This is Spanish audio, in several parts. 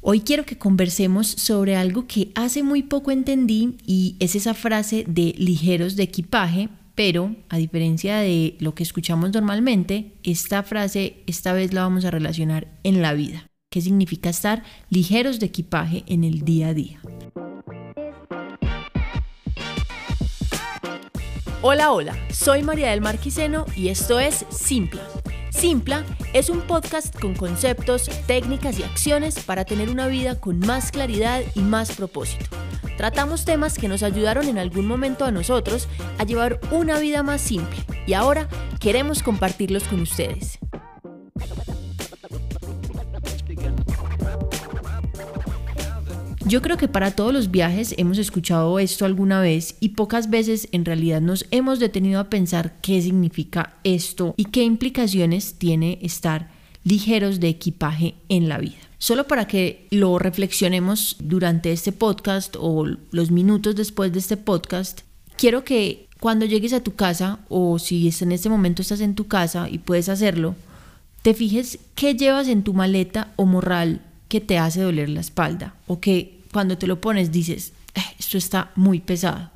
Hoy quiero que conversemos sobre algo que hace muy poco entendí y es esa frase de ligeros de equipaje, pero a diferencia de lo que escuchamos normalmente, esta frase esta vez la vamos a relacionar en la vida. ¿Qué significa estar ligeros de equipaje en el día a día? Hola, hola, soy María del Marquiseno y esto es Simpla Simpla es un podcast con conceptos, técnicas y acciones para tener una vida con más claridad y más propósito. Tratamos temas que nos ayudaron en algún momento a nosotros a llevar una vida más simple y ahora queremos compartirlos con ustedes. Yo creo que para todos los viajes hemos escuchado esto alguna vez y pocas veces en realidad nos hemos detenido a pensar qué significa esto y qué implicaciones tiene estar ligeros de equipaje en la vida. Solo para que lo reflexionemos durante este podcast o los minutos después de este podcast, quiero que cuando llegues a tu casa o si en este momento estás en tu casa y puedes hacerlo, te fijes qué llevas en tu maleta o morral que te hace doler la espalda o que cuando te lo pones dices, eh, esto está muy pesado.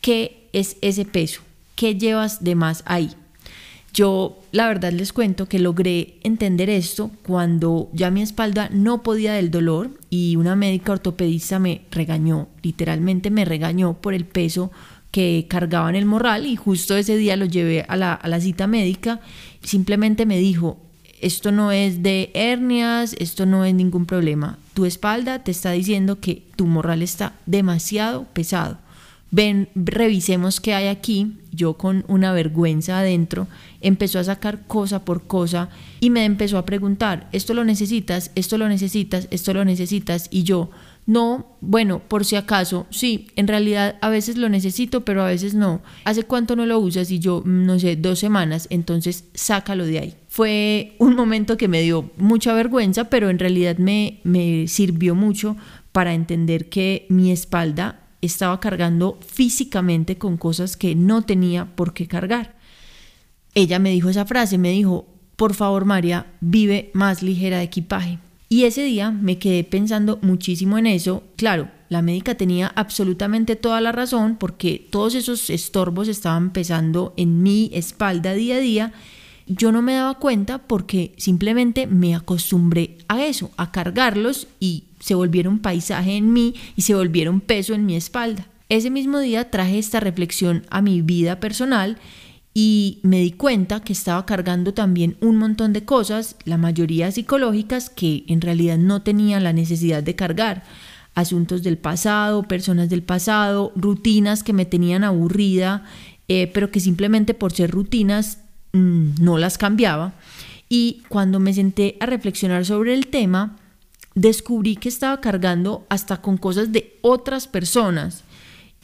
¿Qué es ese peso? ¿Qué llevas de más ahí? Yo la verdad les cuento que logré entender esto cuando ya mi espalda no podía del dolor y una médica ortopedista me regañó, literalmente me regañó por el peso que cargaba en el morral y justo ese día lo llevé a la, a la cita médica. Simplemente me dijo, esto no es de hernias, esto no es ningún problema. Tu espalda te está diciendo que tu morral está demasiado pesado. Ven, revisemos qué hay aquí. Yo con una vergüenza adentro empezó a sacar cosa por cosa y me empezó a preguntar, esto lo necesitas, esto lo necesitas, esto lo necesitas. Y yo, no, bueno, por si acaso, sí, en realidad a veces lo necesito, pero a veces no. ¿Hace cuánto no lo usas? Y yo, mm, no sé, dos semanas, entonces sácalo de ahí. Fue un momento que me dio mucha vergüenza, pero en realidad me, me sirvió mucho para entender que mi espalda estaba cargando físicamente con cosas que no tenía por qué cargar. Ella me dijo esa frase, me dijo, por favor María, vive más ligera de equipaje. Y ese día me quedé pensando muchísimo en eso. Claro, la médica tenía absolutamente toda la razón porque todos esos estorbos estaban pesando en mi espalda día a día. Yo no me daba cuenta porque simplemente me acostumbré a eso, a cargarlos y se volvieron paisaje en mí y se volvieron peso en mi espalda. Ese mismo día traje esta reflexión a mi vida personal y me di cuenta que estaba cargando también un montón de cosas, la mayoría psicológicas, que en realidad no tenía la necesidad de cargar. Asuntos del pasado, personas del pasado, rutinas que me tenían aburrida, eh, pero que simplemente por ser rutinas no las cambiaba. Y cuando me senté a reflexionar sobre el tema, descubrí que estaba cargando hasta con cosas de otras personas.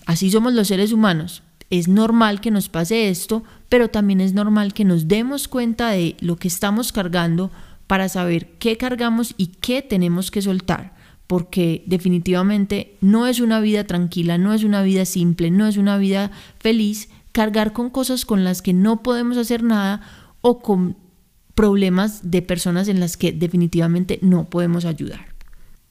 Así somos los seres humanos es normal que nos pase esto, pero también es normal que nos demos cuenta de lo que estamos cargando para saber qué cargamos y qué tenemos que soltar, porque definitivamente no es una vida tranquila, no es una vida simple, no es una vida feliz cargar con cosas con las que no podemos hacer nada o con problemas de personas en las que definitivamente no podemos ayudar.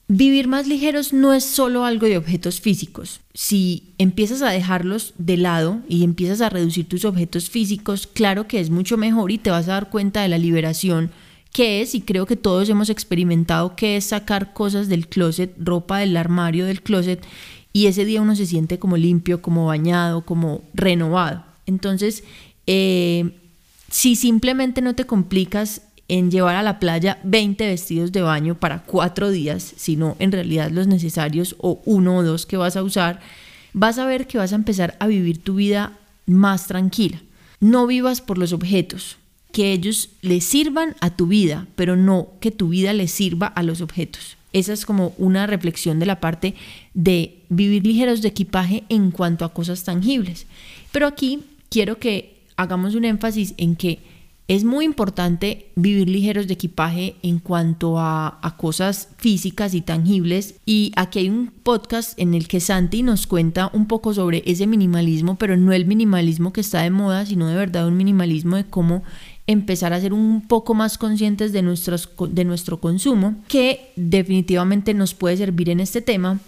Vivir más ligeros no es solo algo de objetos físicos. Si empiezas a dejarlos de lado y empiezas a reducir tus objetos físicos, claro que es mucho mejor y te vas a dar cuenta de la liberación que es, y creo que todos hemos experimentado, que es sacar cosas del closet, ropa del armario del closet, y ese día uno se siente como limpio, como bañado, como renovado. Entonces, eh, si simplemente no te complicas en llevar a la playa 20 vestidos de baño para cuatro días, sino en realidad los necesarios o uno o dos que vas a usar, vas a ver que vas a empezar a vivir tu vida más tranquila. No vivas por los objetos, que ellos le sirvan a tu vida, pero no que tu vida le sirva a los objetos. Esa es como una reflexión de la parte de vivir ligeros de equipaje en cuanto a cosas tangibles. Pero aquí quiero que hagamos un énfasis en que es muy importante vivir ligeros de equipaje en cuanto a, cosas físicas y tangibles. Y aquí hay un podcast en el que Santi nos cuenta un poco sobre ese minimalismo, pero no el minimalismo que está de moda, sino de verdad un minimalismo de cómo empezar a ser un poco más conscientes de, nuestros, de nuestro consumo, que definitivamente nos puede servir en este tema.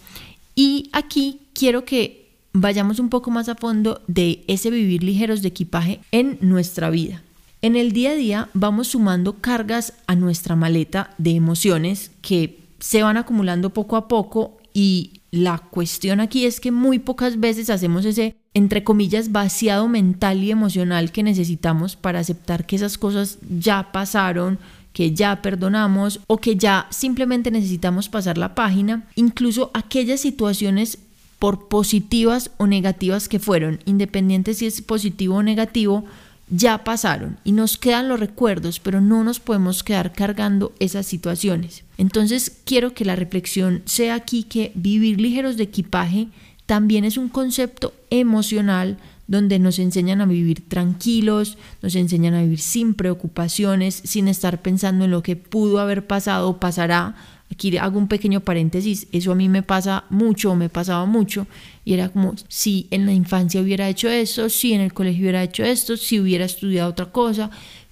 Y aquí quiero que vayamos un poco más a fondo de ese vivir ligeros de equipaje en nuestra vida. En el día a día vamos sumando cargas a nuestra maleta de emociones que se van acumulando poco a poco y la cuestión aquí es que muy pocas veces hacemos ese, entre comillas, vaciado mental y emocional que necesitamos para aceptar que esas cosas ya pasaron, que ya perdonamos o que ya simplemente necesitamos pasar la página, incluso aquellas situaciones por positivas o negativas que fueron, independiente si es positivo o negativo, ya pasaron y nos quedan los recuerdos, pero no nos podemos quedar cargando esas situaciones. Entonces quiero que la reflexión sea aquí que vivir ligeros de equipaje también es un concepto emocional donde nos enseñan a vivir tranquilos, nos enseñan a vivir sin preocupaciones, sin estar pensando en lo que pudo haber pasado o pasará. Aquí hago un pequeño paréntesis, eso a mí me pasa mucho, me pasaba mucho, y era como si en la infancia hubiera hecho eso, si en el colegio hubiera hecho esto, si hubiera estudiado otra cosa,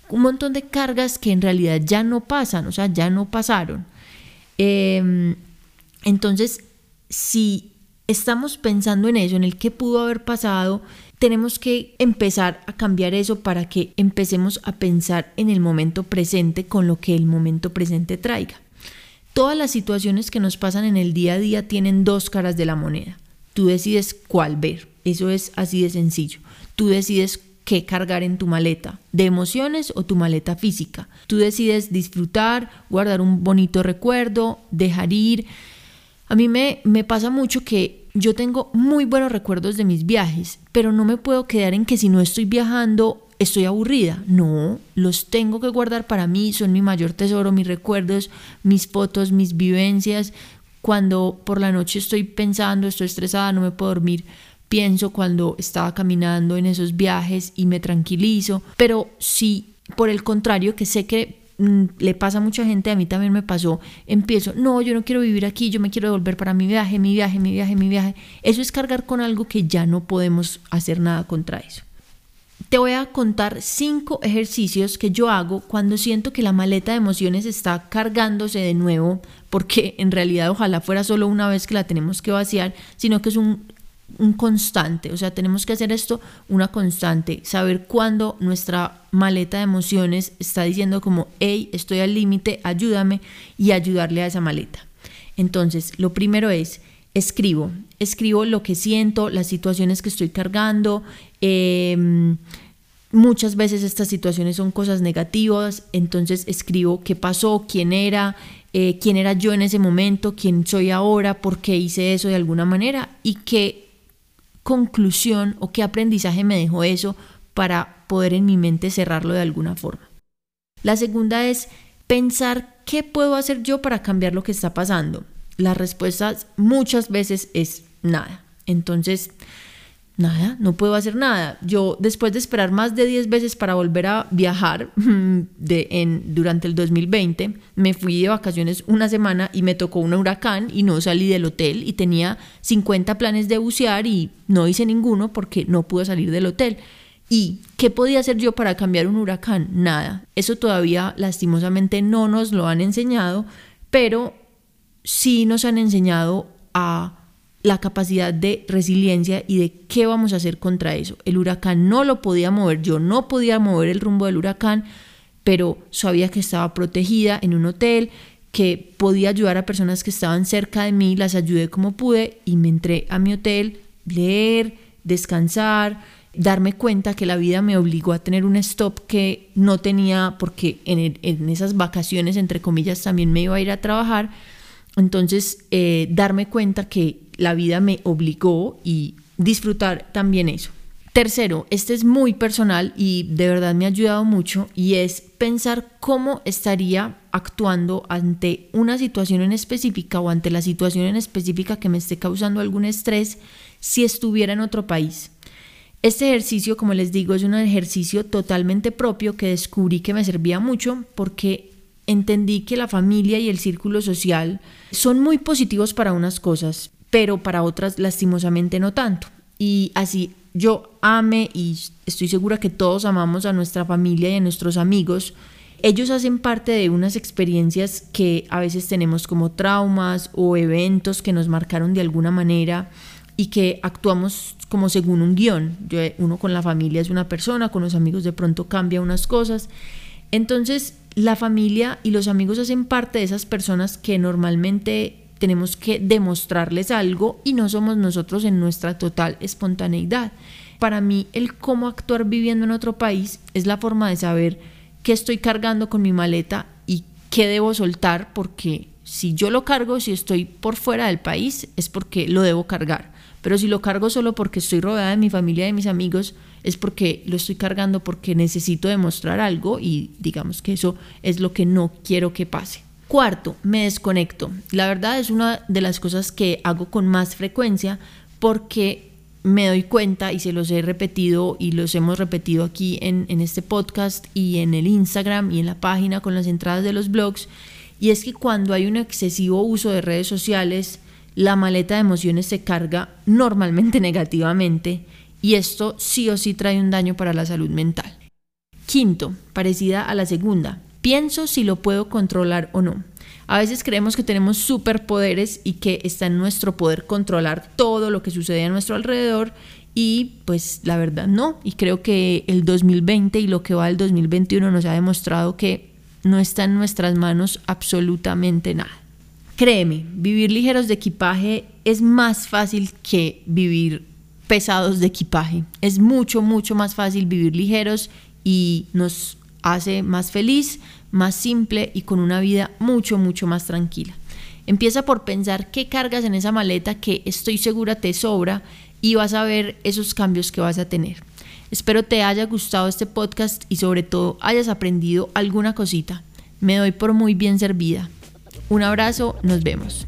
un montón de cargas que en realidad ya no pasan, o sea, ya no pasaron. Em, entonces, si estamos pensando en eso, en el que pudo haber pasado, tenemos que empezar a cambiar eso para que empecemos a pensar en el momento presente con lo que el momento presente traiga. Todas las situaciones que nos pasan en el día a día tienen dos caras de la moneda. Tú decides cuál ver. Eso es así de sencillo. Tú decides qué cargar en tu maleta, de emociones o tu maleta física. Tú decides disfrutar, guardar un bonito recuerdo, dejar ir. A mí me, me pasa mucho que yo tengo muy buenos recuerdos de mis viajes, pero no me puedo quedar en que si no estoy viajando estoy aburrida. No, los tengo que guardar para mí, son mi mayor tesoro, mis recuerdos, mis fotos, mis vivencias. Cuando por la noche estoy pensando, estoy estresada, no me puedo dormir, pienso cuando estaba caminando en esos viajes y me tranquilizo. Pero si por el contrario, que sé que Mm, le pasa a mucha gente, a mí también me pasó, empiezo, no, yo no quiero vivir aquí, yo me quiero volver para mi viaje, mi viaje, mi viaje, mi viaje. Eso es cargar con algo que ya no podemos hacer nada contra eso. Te voy a contar cinco ejercicios que yo hago cuando siento que la maleta de emociones está cargándose de nuevo, porque en realidad ojalá fuera solo una vez que la tenemos que vaciar, sino que es un un constante, o sea, tenemos que hacer esto una constante, saber cuándo nuestra maleta de emociones está diciendo como, hey, estoy al límite, ayúdame y ayudarle a esa maleta. Entonces, lo primero es, escribo, escribo lo que siento, las situaciones que estoy cargando. Em, muchas veces estas situaciones son cosas negativas, entonces escribo qué pasó, quién era, eh, quién era yo en ese momento, quién soy ahora, por qué hice eso de alguna manera y qué conclusión o qué aprendizaje me dejó eso para poder en mi mente cerrarlo de alguna forma. La segunda es pensar qué puedo hacer yo para cambiar lo que está pasando. La respuesta muchas veces es nada. Entonces, Nada, no puedo hacer nada. Yo después de esperar más de 10 veces para volver a viajar de, en, durante el 2020, me fui de vacaciones una semana y me tocó un huracán y no salí del hotel y tenía 50 planes de bucear y no hice ninguno porque no pude salir del hotel. ¿Y qué podía hacer yo para cambiar un huracán? Nada. Eso todavía lastimosamente no nos lo han enseñado, pero sí nos han enseñado a la capacidad de resiliencia y de qué vamos a hacer contra eso. El huracán no lo podía mover, yo no podía mover el rumbo del huracán, pero sabía que estaba protegida en un hotel, que podía ayudar a personas que estaban cerca de mí, las ayudé como pude y me entré a mi hotel, leer, descansar, darme cuenta que la vida me obligó a tener un stop que no tenía porque en, esas vacaciones, entre comillas, también me iba a ir a trabajar. Entonces, eh, darme cuenta que la vida me obligó y disfrutar también eso. Tercero, este es muy personal y de verdad me ha ayudado mucho y es pensar cómo estaría actuando ante una situación en específica o ante la situación en específica que me esté causando algún estrés si estuviera en otro país. Este ejercicio, como les digo, es un ejercicio totalmente propio que descubrí que me servía mucho porque entendí que la familia y el círculo social son muy positivos para unas cosas, pero para otras lastimosamente no tanto. y así yo ame y estoy segura que todos amamos a nuestra familia y a nuestros amigos, ellos hacen parte de unas experiencias que a veces tenemos como traumas o eventos que nos marcaron de alguna manera y que actuamos como según un guion. Yo, uno con la familia es una persona, con los amigos de pronto cambia unas cosas. Entonces, la familia y los amigos hacen parte de esas personas que normalmente tenemos que demostrarles algo y no somos nosotros en nuestra total espontaneidad. Para mí, el cómo actuar viviendo en otro país es la forma de saber qué estoy cargando con mi maleta y qué debo soltar, porque si yo lo cargo, si estoy por fuera del país, es porque lo debo cargar. Pero si lo cargo solo porque estoy rodeada de mi familia de mis amigos, es porque lo estoy cargando porque necesito demostrar algo y digamos que eso es lo que no quiero que pase. Cuarto, me desconecto. La verdad es una de las cosas que hago con más frecuencia porque me doy cuenta y se los he repetido y los hemos repetido aquí en, este podcast y en el Instagram y en la página con las entradas de los blogs, y es que cuando hay un excesivo uso de redes sociales, la maleta de emociones se carga normalmente negativamente y esto sí o sí trae un daño para la salud mental. Quinto, parecida a la segunda, pienso si lo puedo controlar o no. A veces creemos que tenemos superpoderes y que está en nuestro poder controlar todo lo que sucede a nuestro alrededor y pues la verdad no. Y creo que el 2020 y lo que va del 2021 nos ha demostrado que no está en nuestras manos absolutamente nada. Créeme, vivir ligeros de equipaje es más fácil que vivir pesados de equipaje. Es mucho, mucho más fácil vivir ligeros y nos hace más feliz, más simple y con una vida mucho, mucho más tranquila. Empieza por pensar qué cargas en esa maleta que estoy segura te sobra y vas a ver esos cambios que vas a tener. Espero te haya gustado este podcast y sobre todo hayas aprendido alguna cosita. Me doy por muy bien servida. Un abrazo, nos vemos.